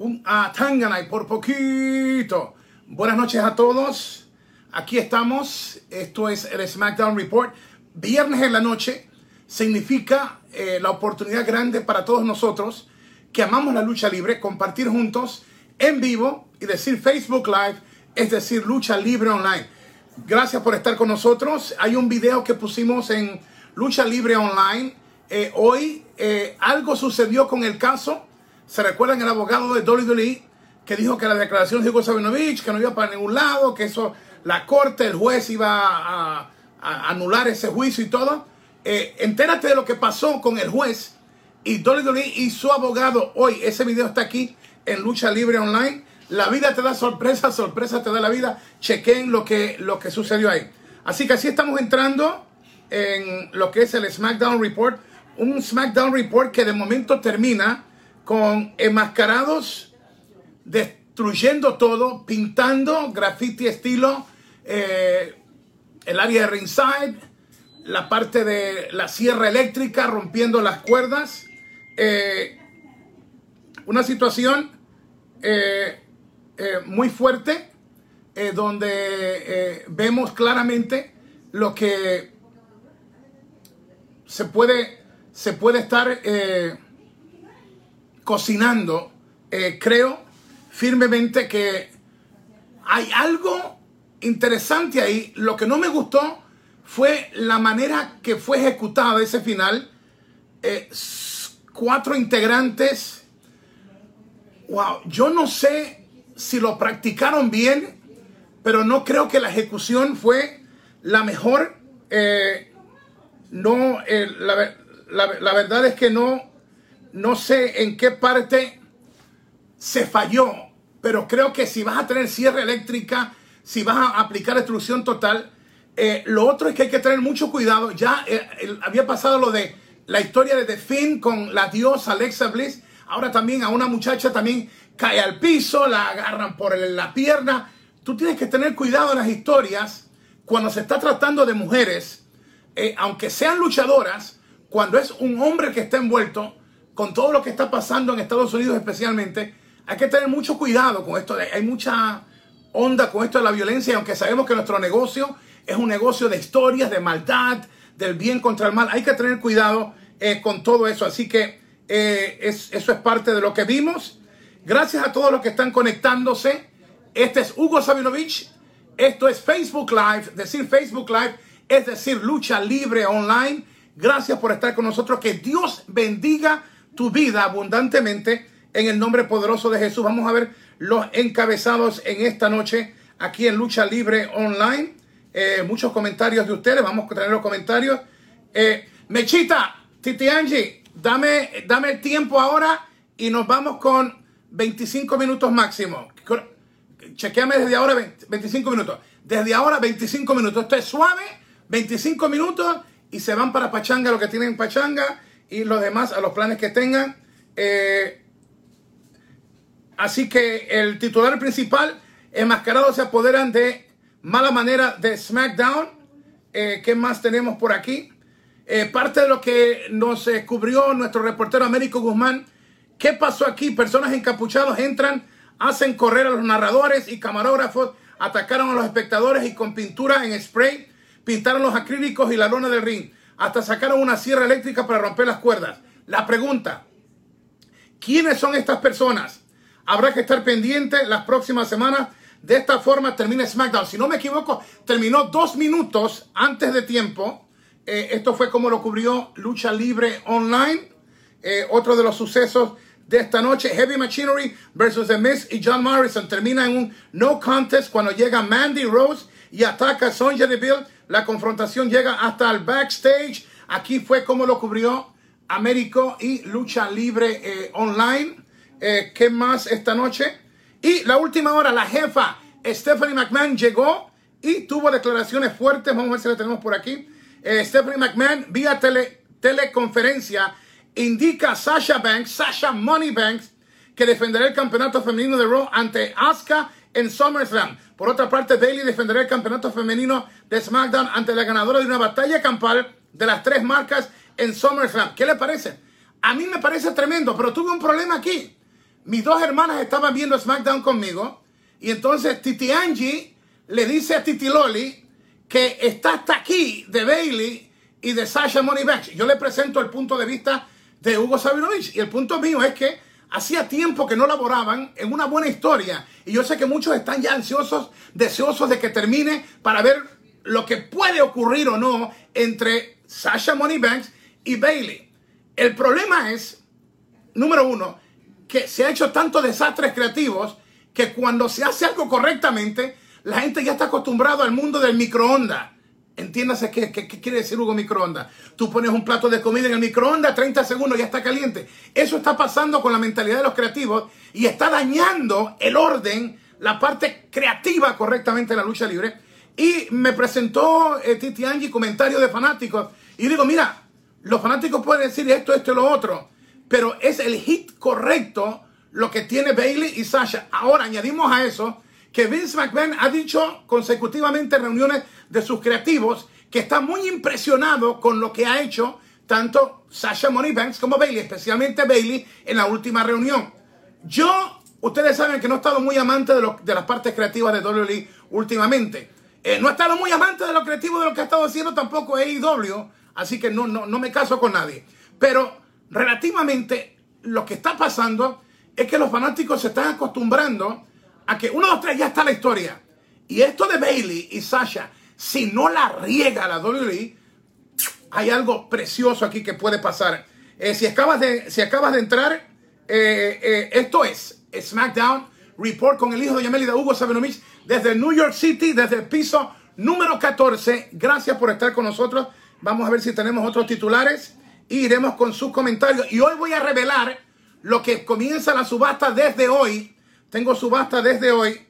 un a Tanganay por poquito. Buenas noches a todos. Aquí estamos. Esto es el SmackDown Report. Viernes en la noche significa eh, la oportunidad grande para todos nosotros que amamos la lucha libre, compartir juntos en vivo y decir Facebook Live, es decir, lucha libre online. Gracias por estar con nosotros. Hay un video que pusimos en lucha libre online. Eh, hoy eh, algo sucedió con el caso. Se recuerdan el abogado de WWE que dijo que la declaración de Hugo Sabinovich, que no iba para ningún lado, que eso, la corte, el juez iba a, anular ese juicio y todo. Eh, entérate de lo que pasó con el juez y WWE y su abogado hoy. Ese video está aquí en Lucha Libre Online. La vida te da sorpresa, sorpresa te da la vida. Chequen lo que, lo que sucedió ahí. Así que así estamos entrando en lo que es el SmackDown Report. Un SmackDown Report que de momento termina con enmascarados destruyendo todo, pintando graffiti estilo eh, el área de ringside, la parte de la sierra eléctrica rompiendo las cuerdas. Eh, una situación eh, muy fuerte donde vemos claramente lo que se puede, se puede estar cocinando, eh, creo firmemente que hay algo interesante ahí. Lo que no me gustó fue la manera que fue ejecutado ese final. Eh, cuatro integrantes. Wow, yo no sé si lo practicaron bien, pero no creo que la ejecución fue la mejor. Eh, no, la, la verdad es que no, no sé en qué parte se falló, pero creo que si vas a tener cierre eléctrica, si vas a aplicar destrucción total, eh, lo otro es que hay que tener mucho cuidado. Ya eh, había pasado lo de la historia de The Finn con la diosa Alexa Bliss. Ahora también a una muchacha también cae al piso, la agarran por la pierna. Tú tienes que tener cuidado en las historias cuando se está tratando de mujeres, eh, aunque sean luchadoras, cuando es un hombre que está envuelto, con todo lo que está pasando en Estados Unidos especialmente, hay que tener mucho cuidado con esto. Hay mucha onda con esto de la violencia, aunque sabemos que nuestro negocio es un negocio de historias, de maldad, del bien contra el mal. Hay que tener cuidado eh, con todo eso. Así que eh, eso es parte de lo que vimos. Gracias a todos los que están conectándose. Este es Hugo Sabinovich. Esto es Facebook Live. Decir Facebook Live es decir lucha libre online. Gracias por estar con nosotros. Que Dios bendiga tu vida abundantemente en el nombre poderoso de Jesús. Vamos a ver los encabezados en esta noche aquí en Lucha Libre Online. Eh, muchos comentarios de ustedes. Vamos a tener los comentarios. Eh, Mechita, Titi Angie, dame, dame el tiempo ahora y nos vamos con 25 minutos máximo. Chequeame desde ahora 25 minutos. Desde ahora 25 minutos. Esto es suave, 25 minutos y se van para Pachanga, lo que tienen Pachanga y los demás a los planes que tengan. Eh, así que el titular principal, enmascarados se apoderan de mala manera de SmackDown. Eh, ¿Qué más tenemos por aquí? Eh, parte de lo que nos descubrió nuestro reportero Américo Guzmán. ¿Qué pasó aquí? Personas encapuchados entran, hacen correr a los narradores y camarógrafos, atacaron a los espectadores y con pintura en spray pintaron los acrílicos y la lona del ring hasta sacaron una sierra eléctrica para romper las cuerdas. La pregunta, ¿quiénes son estas personas? Habrá que estar pendiente las próximas semanas. De esta forma termina SmackDown. Si no me equivoco, terminó dos minutos antes de tiempo. Eh, esto fue como lo cubrió Lucha Libre Online. Eh, otro de los sucesos de esta noche, Heavy Machinery versus The Miz y John Morrison termina en un no contest cuando llega Mandy Rose y ataca a Sonja Deville la confrontación llega hasta el backstage. Aquí fue como lo cubrió Américo y Lucha Libre eh, Online. Eh, ¿Qué más esta noche? Y la última hora, la jefa Stephanie McMahon llegó y tuvo declaraciones fuertes. Vamos a ver si la tenemos por aquí. Eh, Stephanie McMahon, vía tele, teleconferencia, indica a Sasha Banks, Sasha Money Banks, que defenderá el campeonato femenino de Raw ante Asuka en SummerSlam. Por otra parte, Bailey defenderá el campeonato femenino de SmackDown ante la ganadora de una batalla campal de las tres marcas en SummerSlam. ¿Qué le parece? A mí me parece tremendo, pero tuve un problema aquí. mis dos hermanas estaban viendo SmackDown conmigo y entonces Titi Angie le dice a Titi Loli que está hasta aquí de Bailey y de Sasha Moneyback. Yo le presento el punto de vista de Hugo Sabinovich y el punto mío es que hacía tiempo que no laboraban en una buena historia y yo sé que muchos están ya ansiosos, deseosos de que termine para ver lo que puede ocurrir o no entre Sasha Moneybanks y Bailey. El problema es, número uno, que se ha hecho tantos desastres creativos que cuando se hace algo correctamente, la gente ya está acostumbrado al mundo del microondas. Entiéndase qué, qué, quiere decir Hugo microondas. Tú pones un plato de comida en el microondas, 30 segundos ya está caliente. Eso está pasando con la mentalidad de los creativos y está dañando el orden, la parte creativa correctamente de la lucha libre. Y me presentó eh, Titi Angie comentario de fanáticos. Y digo, mira, los fanáticos pueden decir esto, esto y lo otro. Pero es el hit correcto lo que tiene Bailey y Sasha. Ahora añadimos a eso que Vince McMahon ha dicho consecutivamente en reuniones de sus creativos que está muy impresionado con lo que ha hecho tanto Sasha Moneybanks como Bailey, especialmente Bailey en la última reunión. Yo, ustedes saben que no he estado muy amante de, de las partes creativas de WWE últimamente. Eh, no he estado muy amante de lo creativo de lo que ha estado haciendo tampoco AEW, así que no, no, no me caso con nadie. Pero relativamente lo que está pasando es que los fanáticos se están acostumbrando a que uno, dos, tres, ya está la historia. Y esto de Bailey y Sasha, si no la riega la WWE, hay algo precioso aquí que puede pasar. Eh, si, acabas de, si acabas de entrar, eh, eh, esto es SmackDown Report con el hijo de Yameli de Hugo Sabinovich desde New York City, desde el piso número 14. Gracias por estar con nosotros. Vamos a ver si tenemos otros titulares y iremos con sus comentarios. Y hoy voy a revelar lo que comienza la subasta desde hoy tengo subasta desde hoy.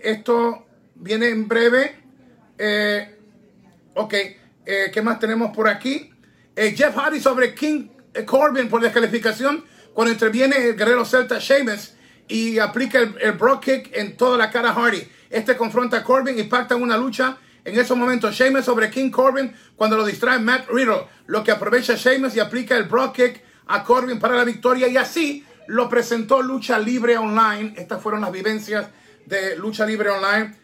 Esto viene en breve. Eh, ok, eh, ¿qué más tenemos por aquí? Jeff Hardy sobre King Corbin por descalificación cuando interviene el guerrero celta Sheamus y aplica el, el Brock Kick en toda la cara a Hardy. Este confronta a Corbin y pactan una lucha. En esos momentos, Sheamus sobre King Corbin cuando lo distrae Matt Riddle, lo que aprovecha Sheamus y aplica el Brock Kick a Corbin para la victoria y así lo presentó Lucha Libre Online. Estas fueron las vivencias de Lucha Libre Online.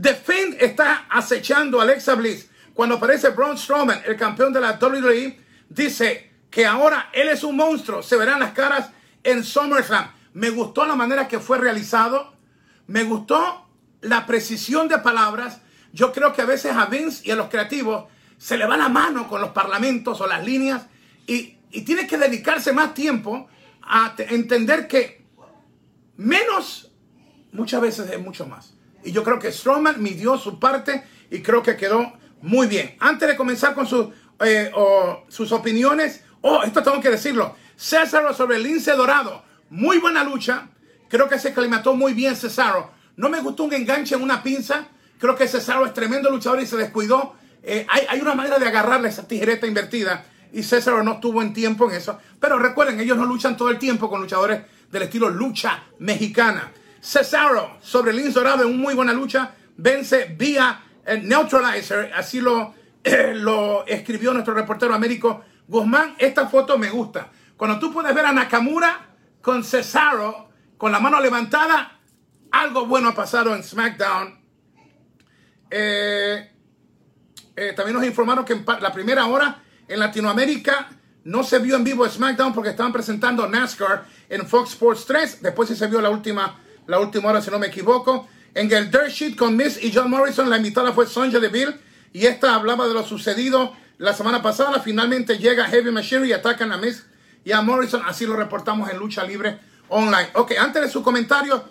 The Fiend está acechando a Alexa Bliss. Cuando aparece Braun Strowman, el campeón de la WWE, dice que ahora él es un monstruo. Se verán las caras en SummerSlam. Me gustó la manera que fue realizado. Me gustó la precisión de palabras. Yo creo que a veces a Vince y a los creativos se le va la mano con los parlamentos o las líneas y, y tiene que dedicarse más tiempo a entender que menos muchas veces es mucho más. Y yo creo que Strowman midió su parte y creo que quedó muy bien. Antes de comenzar con eh, sus opiniones, oh, esto tengo que decirlo. César sobre el lince dorado. Muy buena lucha. Creo que se aclimató muy bien Cesaro. No me gustó un enganche en una pinza. Creo que Cesaro es tremendo luchador y se descuidó. Eh, hay, hay, una manera de agarrarle esa tijereta invertida y César no estuvo en tiempo en eso. Pero recuerden, ellos no luchan todo el tiempo con luchadores del estilo lucha mexicana. Cesaro sobre Lince Dorado en una muy buena lucha, vence vía el neutralizer, así lo, lo escribió nuestro reportero Américo Guzmán. Esta foto me gusta. Cuando tú puedes ver a Nakamura con Cesaro con la mano levantada, algo bueno ha pasado en SmackDown. Eh, eh, también nos informaron que la primera hora en Latinoamérica no se vio en vivo SmackDown porque estaban presentando NASCAR en Fox Sports 3. Después sí se vio la última, la última hora, si no me equivoco. En el Dirt Sheet con Miss y John Morrison, la invitada fue Sonja Deville. Y esta hablaba de lo sucedido la semana pasada. Finalmente llega Heavy Machinery y atacan a Miss y a Morrison. Así lo reportamos en Lucha Libre Online. Ok, antes de su comentario,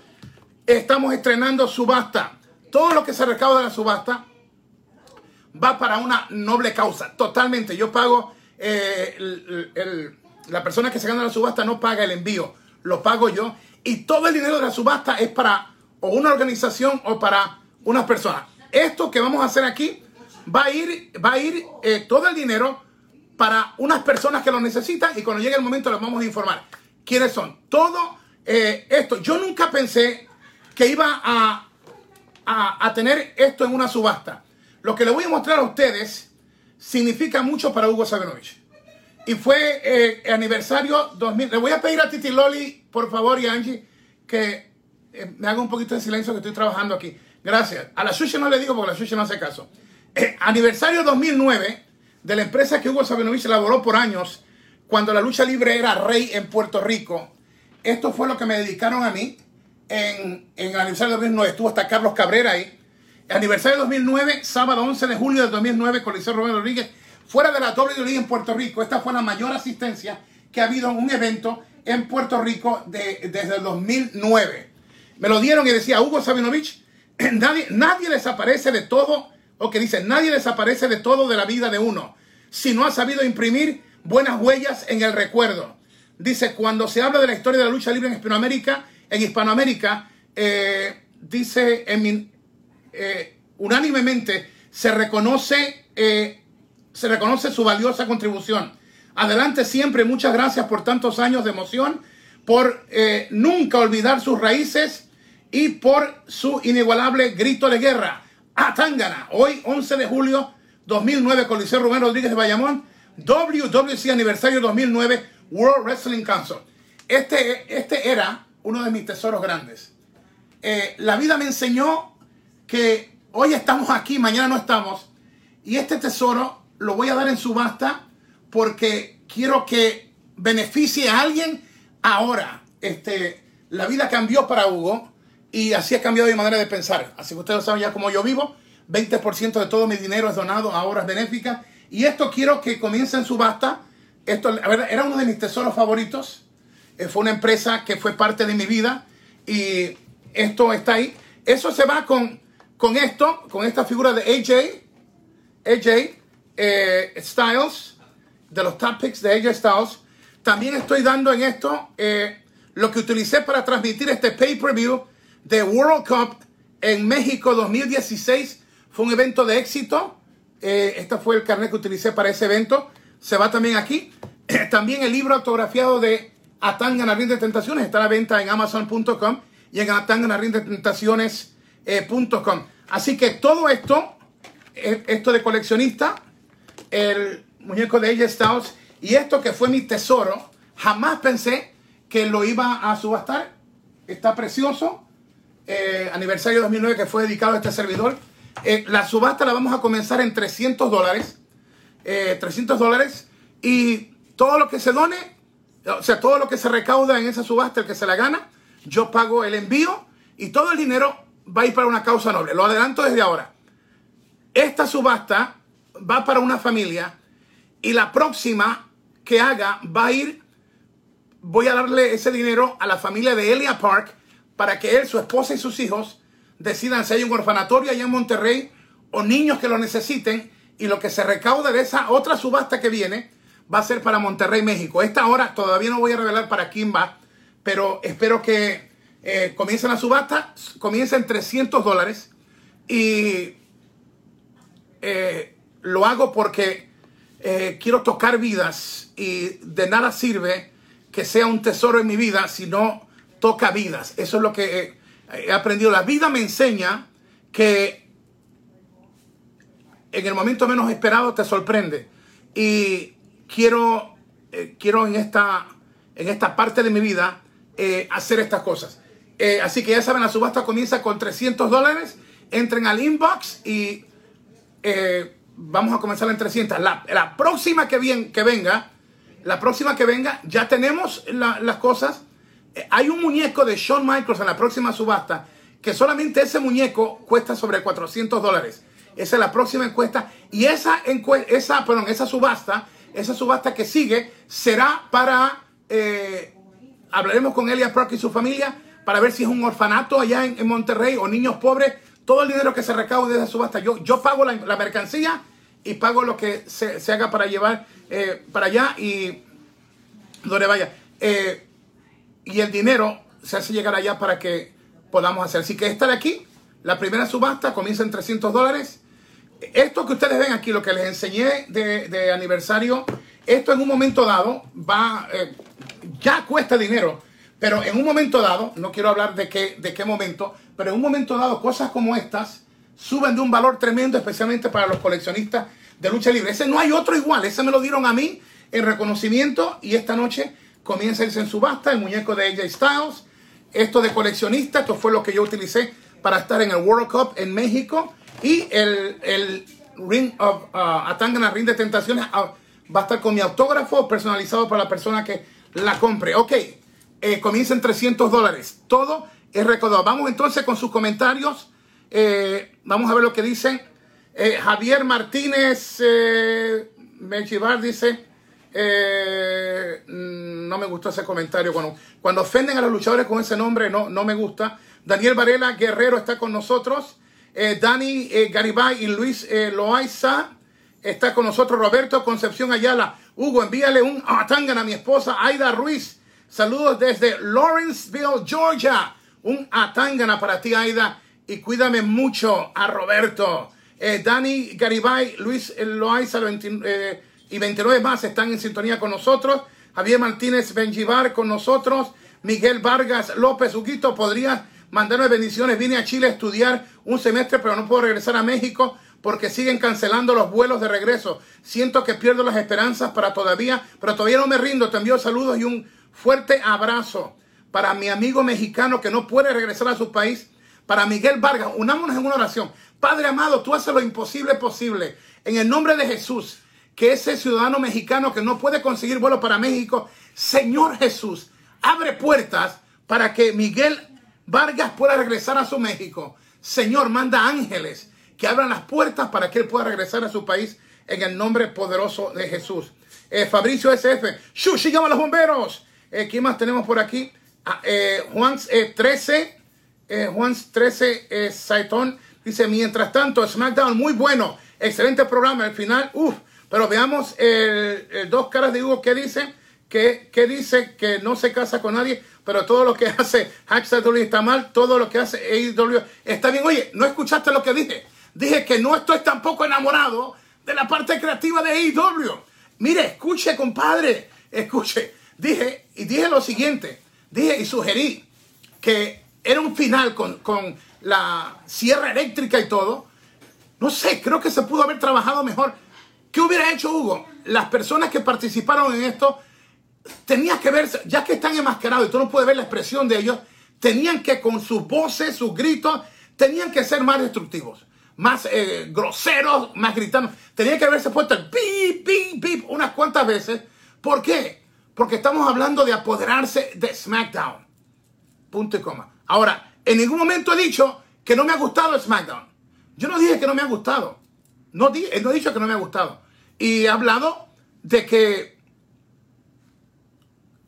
estamos estrenando subasta. Todo lo que se recauda de la subasta va para una noble causa, totalmente. Yo pago, eh, la persona que se gana la subasta no paga el envío, lo pago yo. Y todo el dinero de la subasta es para o una organización o para una persona. Esto que vamos a hacer aquí va a ir, va a ir eh, todo el dinero para unas personas que lo necesitan y cuando llegue el momento les vamos a informar quiénes son. Todo eh, esto, yo nunca pensé que iba a, a, a tener esto en una subasta. Lo que le voy a mostrar a ustedes significa mucho para Hugo Sabinovich. Y fue eh, aniversario 2000. Le voy a pedir a Titi Loli, por favor, y Angie, que eh, me haga un poquito de silencio que estoy trabajando aquí. Gracias. A la Sushi no le digo porque la Sushi no hace caso. Eh, aniversario 2009 de la empresa que Hugo Sabinovich elaboró por años cuando la lucha libre era rey en Puerto Rico. Esto fue lo que me dedicaron a mí en, en el aniversario 2009. Estuvo hasta Carlos Cabrera ahí. aniversario 2009, sábado 11 de julio de 2009, Coliseo Rubén Rodríguez fuera de la WWE en Puerto Rico, esta fue la mayor asistencia que ha habido en un evento en Puerto Rico desde el 2009. Me lo dieron y decía Hugo Sabinovich, nadie, nadie desaparece de todo, o que dice, nadie desaparece de todo de la vida de uno, si no ha sabido imprimir buenas huellas en el recuerdo. Dice, cuando se habla de la historia de la lucha libre en Hispanoamérica, en Hispanoamérica, eh, dice eh, unánimemente, se reconoce eh, se reconoce su valiosa contribución. Adelante siempre, muchas gracias por tantos años de emoción, por eh, nunca olvidar sus raíces y por su inigualable grito de guerra. Atangana, hoy 11 de julio 2009, Coliseo Rubén Rodríguez de Bayamón, WWC aniversario 2009, World Wrestling Council. Este, este era uno de mis tesoros grandes. Eh, la vida me enseñó que hoy estamos aquí, mañana no estamos, y este tesoro lo voy a dar en subasta porque quiero que beneficie a alguien ahora. Este, la vida cambió para Hugo y así ha cambiado mi manera de pensar. Así que ustedes saben ya cómo yo vivo. 20% de todo mi dinero es donado a obras benéficas. Y esto quiero que comience en subasta. Esto era uno de mis tesoros favoritos. Eh, fue una empresa que fue parte de mi vida. Y esto está ahí. Eso se va con, con esto, con esta figura de AJ. AJ, eh, Styles, de los top picks de AJ Styles. También estoy dando en esto eh, lo que utilicé para transmitir este pay-per-view de World Cup en México 2016. Fue un evento de éxito. Eh, este fue el carnet que utilicé para ese evento. Se va también aquí. también el libro autografiado de Atán Ganarín de Tentaciones está a la venta en Amazon.com y en Tentaciones.com. Así que todo esto, esto de coleccionista, el muñeco de AJ Styles y esto que fue mi tesoro, jamás pensé que lo iba a subastar. Está precioso. Eh, aniversario 2009 que fue dedicado a este servidor. Eh, la subasta la vamos a comenzar en 300 dólares. 300 eh, dólares. Y todo lo que se done, o sea, todo lo que se recauda en esa subasta, el que se la gana, yo pago el envío y todo el dinero va a ir para una causa noble. Lo adelanto desde ahora. Esta subasta va para una familia y la próxima que haga va a ir, voy a darle ese dinero a la familia de Elia Park para que él, su esposa y sus hijos decidan si hay un orfanatorio allá en Monterrey o niños que lo necesiten y lo que se recauda de esa otra subasta que viene va a ser para Monterrey, México. Esta hora todavía no voy a revelar para quién va, pero espero que eh, comiencen la subasta, comiencen 300 dólares y eh, lo hago porque eh, quiero tocar vidas y de nada sirve que sea un tesoro en mi vida si no toca vidas. Eso es lo que he, aprendido. La vida me enseña que en el momento menos esperado te sorprende. Y quiero, eh, quiero en, esta, en esta parte de mi vida eh, hacer estas cosas. así que ya saben, la subasta comienza con 300 dólares. Entren al inbox y vamos a comenzar en 300. La, la próxima que, bien, que venga, la próxima que venga, ya tenemos las cosas. Eh, hay un muñeco de Shawn Michaels en la próxima subasta que solamente ese muñeco cuesta sobre 400 dólares. Esa es la próxima encuesta. Y esa, esa, perdón, esa subasta, esa subasta que sigue, será para... Eh, hablaremos con Elia Park y su familia para ver si es un orfanato allá en, Monterrey o niños pobres. Todo el dinero que se recaude de esa subasta, yo, yo pago la, la mercancía y pago lo que se, haga para llevar eh, para allá y donde vaya. Eh, y el dinero se hace llegar allá para que podamos hacer. Así que esta de aquí, la primera subasta comienza en 300 dólares. Esto que ustedes ven aquí, lo que les enseñé de, aniversario, esto en un momento dado va, eh, ya cuesta dinero, pero en un momento dado, no quiero hablar de qué, de qué momento, pero en un momento dado cosas como estas suben de un valor tremendo, especialmente para los coleccionistas de lucha libre. Ese no hay otro igual, ese me lo dieron a mí en reconocimiento y esta noche comienza irse en subasta el muñeco de AJ Styles. Esto de coleccionista, esto fue lo que yo utilicé para estar en el World Cup en México. Y el, el Ring of uh, Atangana Ring de Tentaciones uh, va a estar con mi autógrafo personalizado para la persona que la compre. Ok, eh, comienza en 300 dólares. Todo es recaudado. Vamos entonces con sus comentarios. Eh, vamos a ver lo que dicen. Eh, Javier Martínez eh, dice, eh, mm, no me gustó ese comentario. Cuando, cuando ofenden a los luchadores con ese nombre, no, no me gusta. Daniel Varela Guerrero está con nosotros. Dani Garibay y Luis Loaiza está con nosotros. Roberto Concepción Ayala. Hugo, envíale un atangan a mi esposa Aida Ruiz. Saludos desde Lawrenceville, Georgia. Un atangana para ti, Aida. Y cuídame mucho a Roberto. Eh, Dani Garibay, Luis Loaiza eh, y 29 más están en sintonía con nosotros. Javier Martínez Benjivar con nosotros. Miguel Vargas López Huguito, podría mandarme bendiciones. Vine a Chile a estudiar un semestre, pero no puedo regresar a México porque siguen cancelando los vuelos de regreso. Siento que pierdo las esperanzas para todavía, pero todavía no me rindo. Te envío saludos y un fuerte abrazo para mi amigo mexicano que no puede regresar a su país. Para Miguel Vargas, unámonos en una oración. Padre amado, tú haces lo imposible posible. En el nombre de Jesús, que ese ciudadano mexicano que no puede conseguir vuelo para México, Señor Jesús, abre puertas para que Miguel Vargas pueda regresar a su México. Señor, manda ángeles que abran las puertas para que él pueda regresar a su país en el nombre poderoso de Jesús. Eh, Fabricio SF, ¡Shushi, llama a los bomberos! Eh, ¿Quién más tenemos por aquí? Ah, eh, Juan 13, Juan 13 Saitón Dice, mientras tanto, SmackDown, muy bueno. Excelente programa. Al final, uff. Pero veamos el, dos caras de Hugo que dice que, que, dice que no se casa con nadie, pero todo lo que hace Hacksaw está mal, todo lo que hace AEW está bien. Oye, ¿no escuchaste lo que dije? Dije que no estoy tampoco enamorado de la parte creativa de AEW. Mire, escuche, compadre, escuche. Dije, y dije lo siguiente, dije y sugerí que era un final con, con la sierra eléctrica y todo. No sé, creo que se pudo haber trabajado mejor. ¿Qué hubiera hecho Hugo? Las personas que participaron en esto tenían que ver, ya que están enmascarados y tú no puedes ver la expresión de ellos, tenían que con sus voces, sus gritos, tenían que ser más destructivos, más eh, groseros, más gritando. Tenían que haberse puesto el pip, pip, pip unas cuantas veces. ¿Por qué? Porque estamos hablando de apoderarse de SmackDown. Punto y coma. Ahora, en ningún momento he dicho que no me ha gustado SmackDown. Yo no dije que no me ha gustado. No, no he dicho que no me ha gustado. Y he hablado de que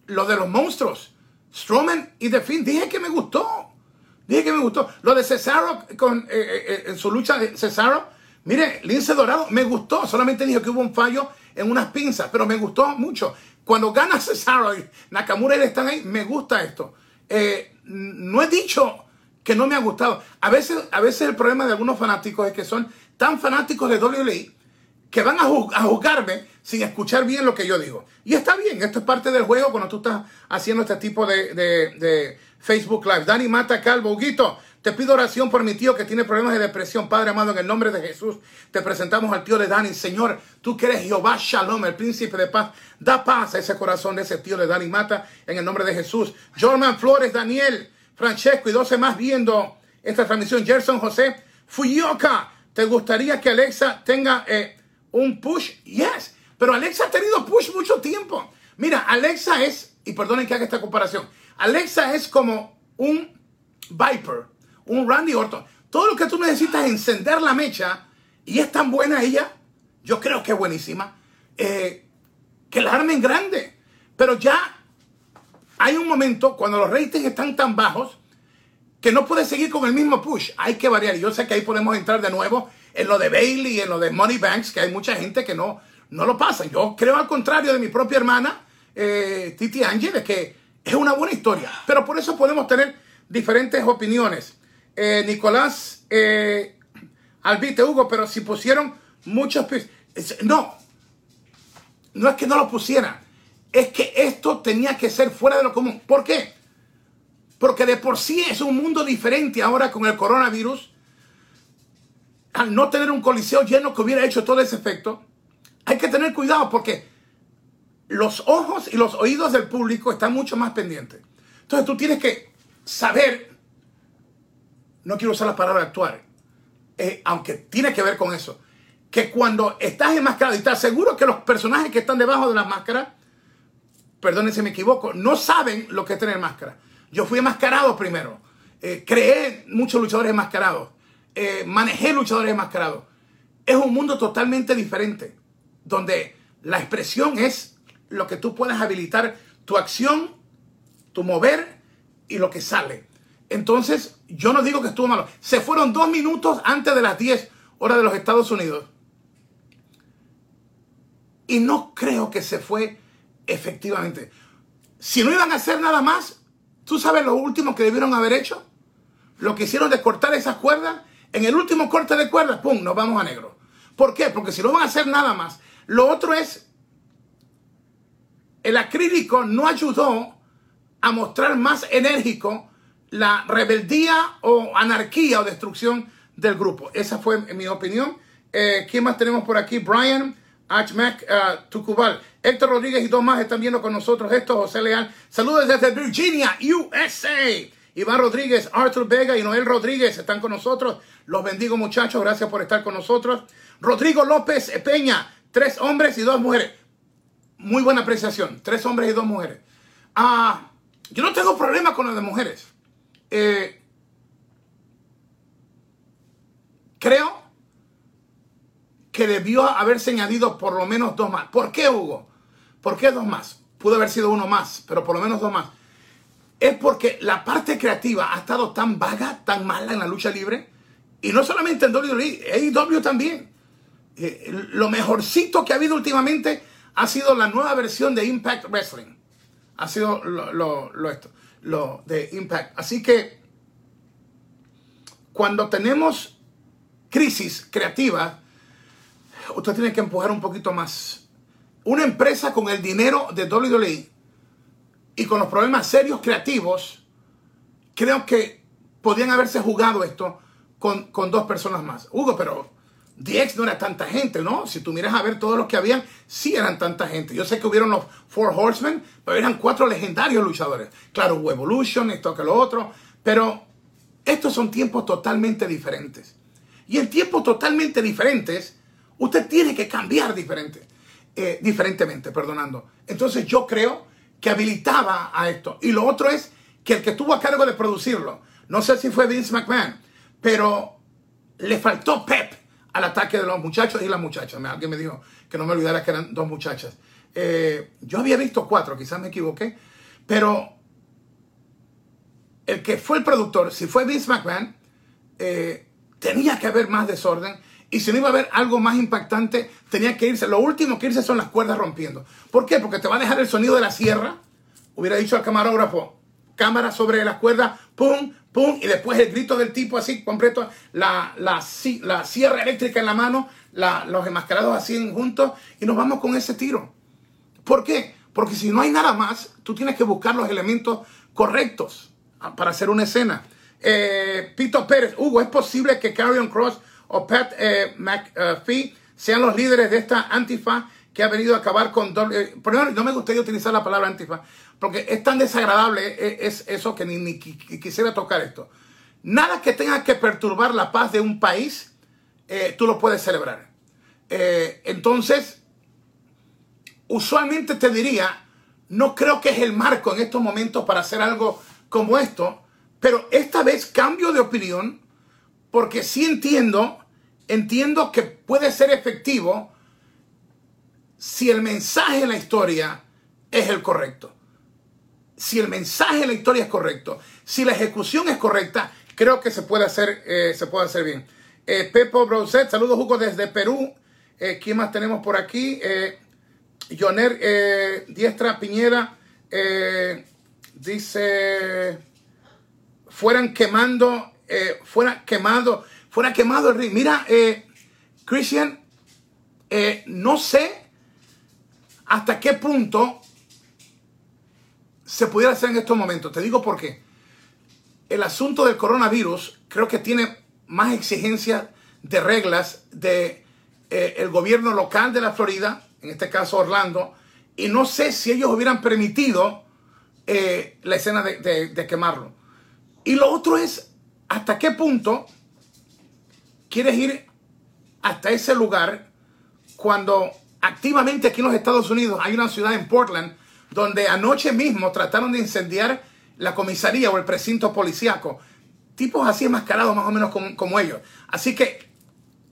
lo de los monstruos, Strowman y The Finn, dije que me gustó. Dije que me gustó. Lo de Cesaro con, eh, eh, eh, en su lucha de Cesaro, mire, Lince Dorado, me gustó. Solamente dije que hubo un fallo en unas pinzas, pero me gustó mucho. Cuando gana Cesaro y Nakamura están ahí, me gusta esto. No he dicho que no me ha gustado. A veces, a veces el problema de algunos fanáticos es que son tan fanáticos de WWE que van a, juzgarme sin escuchar bien lo que yo digo. Y está bien, esto es parte del juego cuando tú estás haciendo este tipo de, Facebook Live. Dani Mata Calvo, Huguito, te pido oración por mi tío que tiene problemas de depresión. Padre amado, en el nombre de Jesús, te presentamos al tío de Dani. Señor, tú que eres Jehová Shalom, el príncipe de paz. Da paz a ese corazón de ese tío de Dani Mata en el nombre de Jesús. Jorman Flores, Daniel, Francesco y 12 más viendo esta transmisión. Gerson José Fuyoka, ¿te gustaría que Alexa tenga eh, un push? Yes, pero Alexa ha tenido push mucho tiempo. Mira, Alexa es, y perdonen que haga esta comparación, Alexa es como un Viper, un Randy Orton. Todo lo que tú necesitas es encender la mecha y es tan buena ella, yo creo que es buenísima, eh, que la armen grande. Pero ya hay un momento cuando los ratings están tan bajos que no puede seguir con el mismo push. Hay que variar. Yo sé que ahí podemos entrar de nuevo en lo de Bailey, en lo de Money Banks, que hay mucha gente que no, no lo pasa. Yo creo al contrario de mi propia hermana, eh, Titi Angie, de que es una buena historia. Pero por eso podemos tener diferentes opiniones. Eh, Nicolás eh, Albite Hugo, pero si pusieron muchos... No, no es que no lo pusieran es que esto tenía que ser fuera de lo común. ¿Por qué? Porque de por sí es un mundo diferente ahora con el coronavirus. Al no tener un coliseo lleno que hubiera hecho todo ese efecto, hay que tener cuidado porque los ojos y los oídos del público están mucho más pendientes. Entonces tú tienes que saber, no quiero usar la palabra actuar, eh, aunque tiene que ver con eso, que cuando estás enmascarado y estás seguro que los personajes que están debajo de la máscara, perdónense si me equivoco, no saben lo que es tener máscara. Yo fui enmascarado primero, eh, creé muchos luchadores enmascarados, eh, manejé luchadores enmascarados. Es un mundo totalmente diferente, donde la expresión es lo que tú puedes habilitar, tu acción, tu mover y lo que sale. Entonces, yo no digo que estuvo malo. Se fueron dos minutos antes de las 10 horas de los Estados Unidos. Y no creo que se fue efectivamente. Si no iban a hacer nada más, ¿tú sabes lo último que debieron haber hecho? Lo que hicieron de cortar esas cuerdas. En el último corte de cuerdas, ¡pum!, nos vamos a negro. ¿Por qué? Porque si no van a hacer nada más. Lo otro es, el acrílico no ayudó a mostrar más enérgico la rebeldía o anarquía o destrucción del grupo. Esa fue mi opinión. Eh, ¿Quién más tenemos por aquí? Brian, Achmac, uh, Tucubal. Héctor Rodríguez y dos más están viendo con nosotros esto. José Leal. Saludos desde Virginia, USA. Iván Rodríguez, Arthur Vega y Noel Rodríguez están con nosotros. Los bendigo muchachos, gracias por estar con nosotros. Rodrigo López Peña, tres hombres y dos mujeres. Muy buena apreciación, tres hombres y dos mujeres. Ah, yo no tengo problema con lo de mujeres. Eh, creo que debió haberse añadido por lo menos dos más. ¿Por qué, Hugo? ¿Por qué dos más? Pudo haber sido uno más, pero por lo menos dos más. Es porque la parte creativa ha estado tan vaga, tan mala en la lucha libre. Y no solamente en WWE, AEW también. Eh, lo mejorcito que ha habido últimamente ha sido la nueva versión de Impact Wrestling. Ha sido lo, esto, lo de Impact. Así que cuando tenemos crisis creativa, usted tiene que empujar un poquito más. Una empresa con el dinero de WWE y con los problemas serios creativos, creo que podían haberse jugado esto con, con dos personas más. Hugo, pero DX no era tanta gente, ¿no? Si tú miras a ver todos los que habían, sí eran tanta gente. Yo sé que hubieron los Four Horsemen, pero eran cuatro legendarios luchadores. Claro, hubo Evolution, esto que lo otro, pero estos son tiempos totalmente diferentes. Y en tiempos totalmente diferentes, usted tiene que cambiar diferente, eh, diferentemente, perdonando. Entonces yo creo que habilitaba a esto. Y lo otro es que el que estuvo a cargo de producirlo, no sé si fue Vince McMahon, pero le faltó pep al ataque de los muchachos y las muchachas. Alguien me dijo que no me olvidara que eran dos muchachas. Eh, yo había visto cuatro, quizás me equivoqué, pero el que fue el productor, si fue Vince McMahon, eh, tenía que haber más desorden. Y si no iba a haber algo más impactante, tenía que irse. Lo último que irse son las cuerdas rompiendo. ¿Por qué? Porque te va a dejar el sonido de la sierra. Hubiera dicho al camarógrafo, cámara sobre las cuerdas, pum, pum, y después el grito del tipo así, completo, la, la, la sierra eléctrica en la mano, los enmascarados así juntos, y nos vamos con ese tiro. ¿Por qué? Porque si no hay nada más, tú tienes que buscar los elementos correctos ah, para hacer una escena. Eh, Pito Pérez, Hugo, ¿es posible que Carrion Cross o Pat eh, McPhee sean los líderes de esta antifa que ha venido a acabar con... Doble... Primero, no me gustaría utilizar la palabra antifa, porque es tan desagradable eh, es eso que ni, quisiera tocar esto. Nada que tenga que perturbar la paz de un país, eh, tú lo puedes celebrar. Eh, entonces, usualmente te diría, no creo que es el marco en estos momentos para hacer algo como esto, pero esta vez cambio de opinión porque sí entiendo, entiendo que puede ser efectivo si el mensaje en la historia es el correcto si el mensaje de la historia es correcto, si la ejecución es correcta, creo que se puede hacer, eh, se puede hacer bien. Eh, Pepo Broset, saludos Hugo desde Perú. Eh, ¿Quién más tenemos por aquí? Eh, Joner Diestra Piñera dice, fueran quemando, fuera quemado, fuera quemado el ring. Mira, Christian, no sé hasta qué punto se pudiera hacer en estos momentos. Te digo por qué. El asunto del coronavirus creo que tiene más exigencias de reglas de eh, el gobierno local de la Florida, en este caso Orlando, y no sé si ellos hubieran permitido eh, la escena de, quemarlo. Y lo otro es, ¿hasta qué punto quieres ir hasta ese lugar cuando activamente aquí en los Estados Unidos hay una ciudad en Portland donde anoche mismo trataron de incendiar la comisaría o el precinto policíaco. Tipos así enmascarados más o menos como, ellos. Así que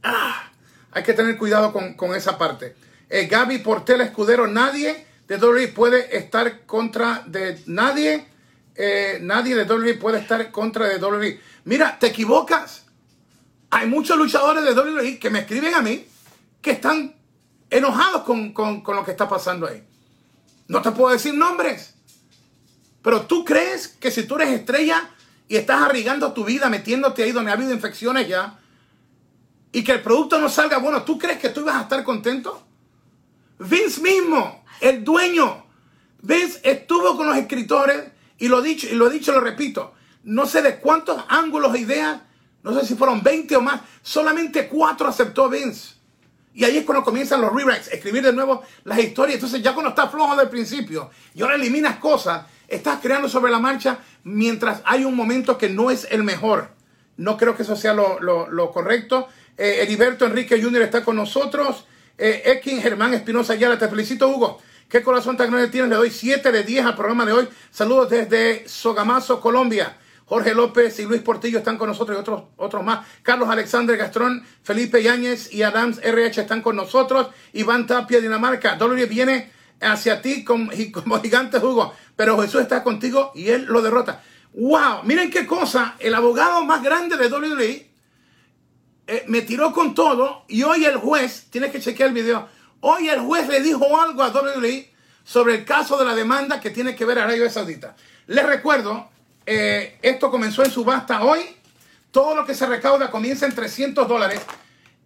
ah, hay que tener cuidado con, esa parte. Eh, Gaby Portela Escudero, nadie de WWE puede estar contra de nadie. Eh, nadie de WWE puede estar contra de WWE. Mira, te equivocas. Hay muchos luchadores de WWE que me escriben a mí que están enojados con, con lo que está pasando ahí. No te puedo decir nombres. Pero tú crees que si tú eres estrella y estás arriesgando tu vida metiéndote ahí donde ha habido infecciones ya y que el producto no salga bueno, ¿tú crees que tú ibas a estar contento? Vince mismo, el dueño, Vince estuvo con los escritores y lo dicho y lo dicho, lo repito, no sé de cuántos ángulos e ideas, no sé si fueron 20 o más, solamente cuatro aceptó Vince. Y ahí es cuando comienzan los rewrites, escribir de nuevo las historias. Entonces ya cuando está flojo del principio y ahora eliminas cosas, estás creando sobre la marcha mientras hay un momento que no es el mejor. No creo que eso sea lo, correcto. Eh, Heriberto Enrique Jr. está con nosotros. Eh, Ekin Germán Espinosa Ayala, te felicito Hugo. Qué corazón tan grande tienes. Le doy 7 de 10 al programa de hoy. Saludos desde Sogamazo, Colombia. Jorge López y Luis Portillo están con nosotros y otros, otros más. Carlos Alexander Gastrón, Felipe Yáñez y Adams RH están con nosotros. Iván Tapia, Dinamarca. Dolores viene hacia ti como, como gigante Hugo, pero Jesús está contigo y él lo derrota. ¡Wow! Miren qué cosa. El abogado más grande de WWE eh, me tiró con todo y hoy el juez, tienes que chequear el video, hoy el juez le dijo algo a WWE sobre el caso de la demanda que tiene que ver a Arabia Saudita. Les recuerdo eh, esto comenzó en subasta hoy. Todo lo que se recauda comienza en 300 dólares.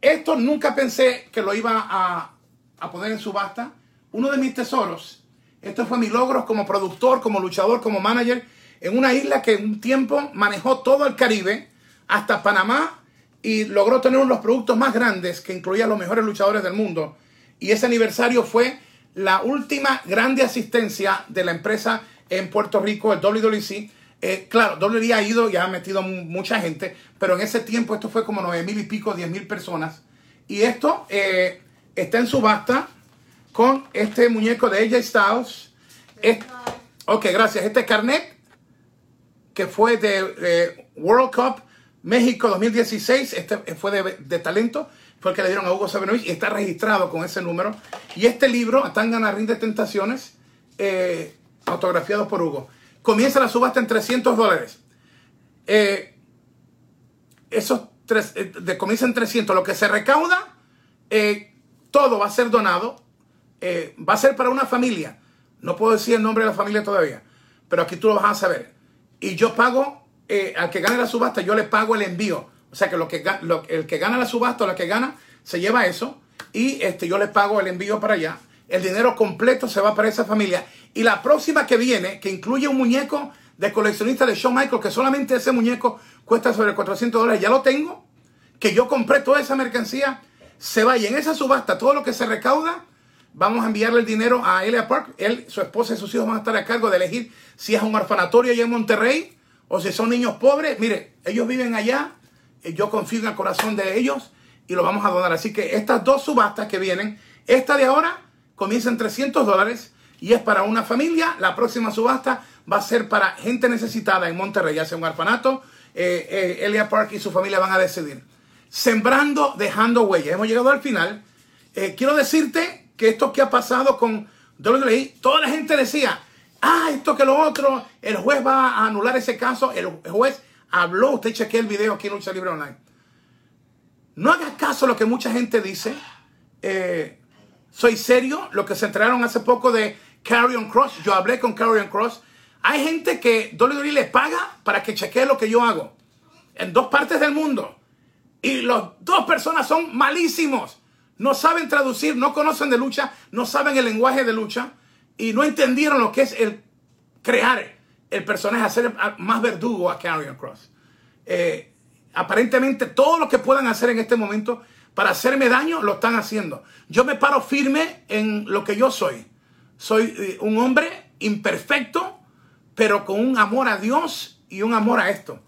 Esto nunca pensé que lo iba a, a poner en subasta. Uno de mis tesoros. Esto fue mi logro como productor, como luchador, como manager. En una isla que en un tiempo manejó todo el Caribe hasta Panamá y logró tener uno de los productos más grandes que incluía a los mejores luchadores del mundo. Y ese aniversario fue la última grande asistencia de la empresa en Puerto Rico, el WWC, eh, claro, WWE ha ido y ha metido mucha gente, pero en ese tiempo esto fue como 9 mil y pico, 10 mil personas. Y esto eh, está en subasta con este muñeco de AJ Styles. ok, gracias. Este carnet que fue de World Cup México 2016, este fue de, talento, fue el que le dieron a Hugo Sabinovich y está registrado con ese número. Y este libro, Tangana Rinde Tentaciones, eh, autografiado por Hugo. Comienza la subasta en 300 dólares. Eh, esos tres, eh, de, comienza en 300. Lo que se recauda, eh, todo va a ser donado. va a ser para una familia. No puedo decir el nombre de la familia todavía, pero aquí tú lo vas a saber. Y yo pago, al que gane la subasta, yo le pago el envío. O sea que, lo que el que gana la subasta o la que gana, se lleva eso. Y este, yo le pago el envío para allá. El dinero completo se va para esa familia. Y la próxima que viene, que incluye un muñeco de coleccionista de Shawn Michaels, que solamente ese muñeco cuesta sobre 400 dólares, ya lo tengo, que yo compré toda esa mercancía, se va y en esa subasta todo lo que se recauda, vamos a enviarle el dinero a Elia Park. Él, su esposa y sus hijos van a estar a cargo de elegir si es un orfanatorio allá en Monterrey o si son niños pobres. Mire, ellos viven allá, eh, yo confío en el corazón de ellos y lo vamos a donar. Así que estas dos subastas que vienen, esta de ahora comienza en 300 dólares y es para una familia. La próxima subasta va a ser para gente necesitada en Monterrey, ya un orfanato. Eh, eh, Elia Park y su familia van a decidir. Sembrando, dejando huellas. Hemos llegado al final. Eh, quiero decirte que esto que ha pasado con WWE, toda la gente decía, ah, esto que lo otro, el juez va a anular ese caso. El juez habló, usted chequea el video aquí en Lucha Libre Online. No haga caso a lo que mucha gente dice. Soy serio, lo que se enteraron hace poco de Carrion Cross. Yo hablé con Carrion Cross. Hay gente que WWE le paga para que chequee lo que yo hago. En dos partes del mundo. Y las dos personas son malísimos. No saben traducir, no conocen de lucha, no saben el lenguaje de lucha. Y no entendieron lo que es el crear el personaje, hacer más verdugo a Carrion Cross. Eh, aparentemente todo lo que puedan hacer en este momento para hacerme daño lo están haciendo. Yo me paro firme en lo que yo soy. Soy eh, un hombre imperfecto, pero con un amor a Dios y un amor a esto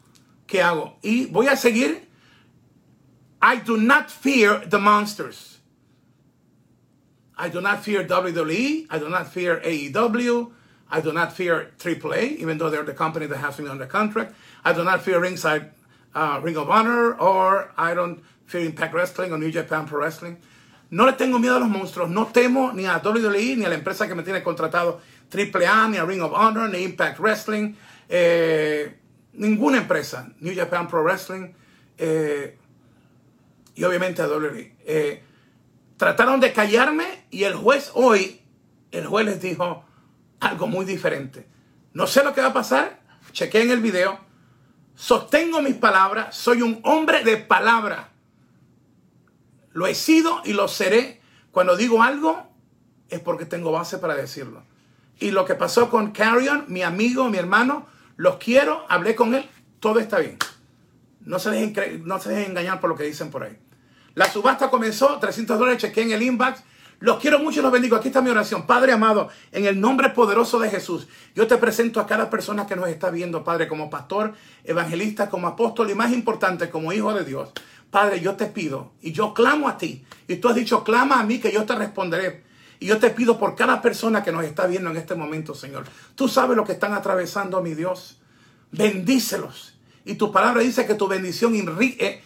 que hago. Y voy a seguir. I do not fear the monsters. I do not fear WWE. I do not fear AEW. I do not fear AAA, even though they're the company that has me under contract. I do not fear Ringside uh, Ring of Honor, or I don't fear Impact Wrestling or New Japan Pro Wrestling. No le tengo miedo a los monstruos. No temo ni a WWE, ni a la empresa que me tiene contratado AAA, ni a Ring of Honor, ni Impact Wrestling. Eh, ninguna empresa. New Japan Pro Wrestling. Eh, y obviamente a WWE. Eh, trataron de callarme y el juez hoy, el juez les dijo algo muy diferente. No sé lo que va a pasar. Chequé en el video. Sostengo mis palabras. Soy un hombre de palabra. Lo he sido y lo seré. Cuando digo algo es porque tengo base para decirlo. Y lo que pasó con Carrion, mi amigo, mi hermano, los quiero, hablé con él, todo está bien. No se dejen, no se dejen engañar por lo que dicen por ahí. La subasta comenzó, 300 dólares, chequé en el inbox. Los quiero mucho y los bendigo. Aquí está mi oración. Padre amado, en el nombre poderoso de Jesús, yo te presento a cada persona que nos está viendo, Padre, como pastor, evangelista, como apóstol y más importante, como hijo de Dios. Padre, yo te pido y yo clamo a ti. Y tú has dicho, clama a mí que yo te responderé. Y yo te pido por cada persona que nos está viendo en este momento, Señor. Tú sabes lo que están atravesando, mi Dios. Bendícelos. Y tu palabra dice que tu bendición, eh,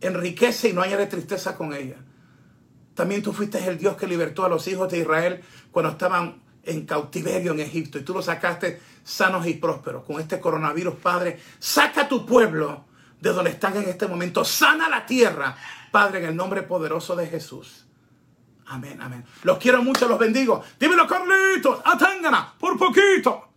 enriquece y no haya de tristeza con ella. También tú fuiste el Dios que libertó a los hijos de Israel cuando estaban en cautiverio en Egipto y tú los sacaste sanos y prósperos. Con este coronavirus, Padre, saca a tu pueblo de donde están en este momento. Sana la tierra, Padre, en el nombre poderoso de Jesús. Amén, amén. Los quiero mucho, los bendigo. Dímelo, Carlitos, a por poquito.